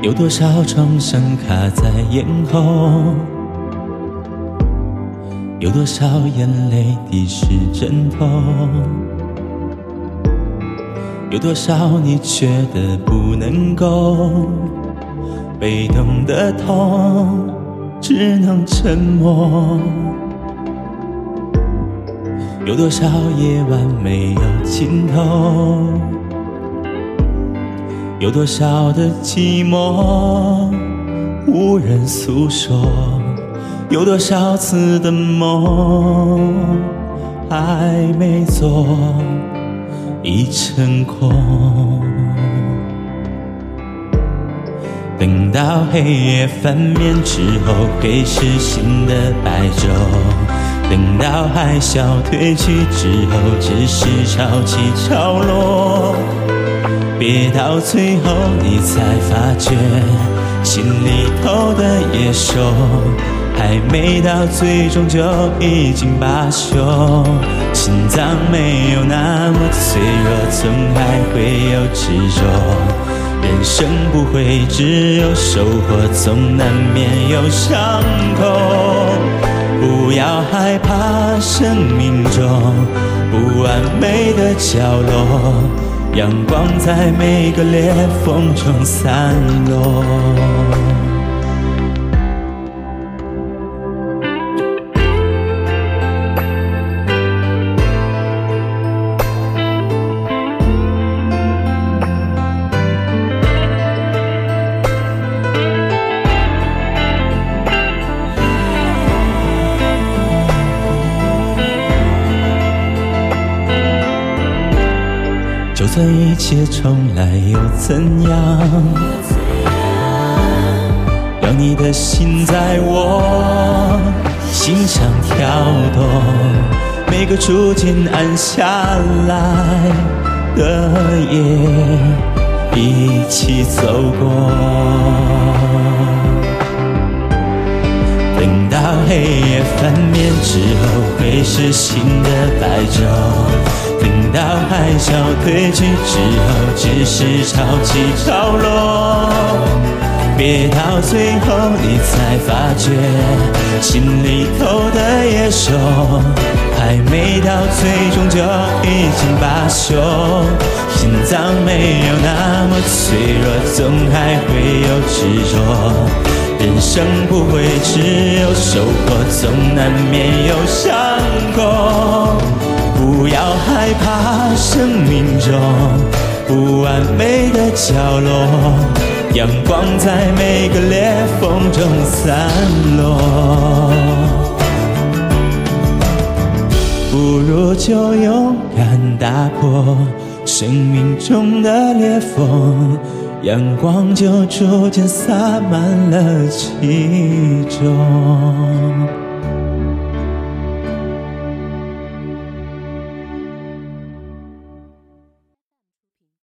有多少创伤卡在咽喉？有多少眼泪滴湿枕头？有多少你觉得不能够？被动的痛，只能沉默。有多少夜晚没有尽头？有多少的寂寞无人诉说？有多少次的梦还没做已成空？等到黑夜翻面之后，会是新的白昼；等到海啸退去之后，只是潮起潮落。别到最后你才发觉，心里头的野兽。还没到最终就已经罢休，心脏没有那么脆弱，总还会有执着。人生不会只有收获，总难免有伤口。不要害怕生命中不完美的角落，阳光在每个裂缝中散落。就算一切重来又怎样？让你的心在我心上跳动，每个逐渐暗下来的夜，一起走过。等到黑夜翻面之后，会是新的白昼。到海啸退去之后，只是潮起潮落。别到最后你才发觉，心里头的野兽还没到最终就已经罢休。心脏没有那么脆弱，总还会有执着。人生不会只有收获，总难免有伤中不完美的角落，阳光在每个裂缝中散落。不如就勇敢打破生命中的裂缝，阳光就逐渐洒满了其中。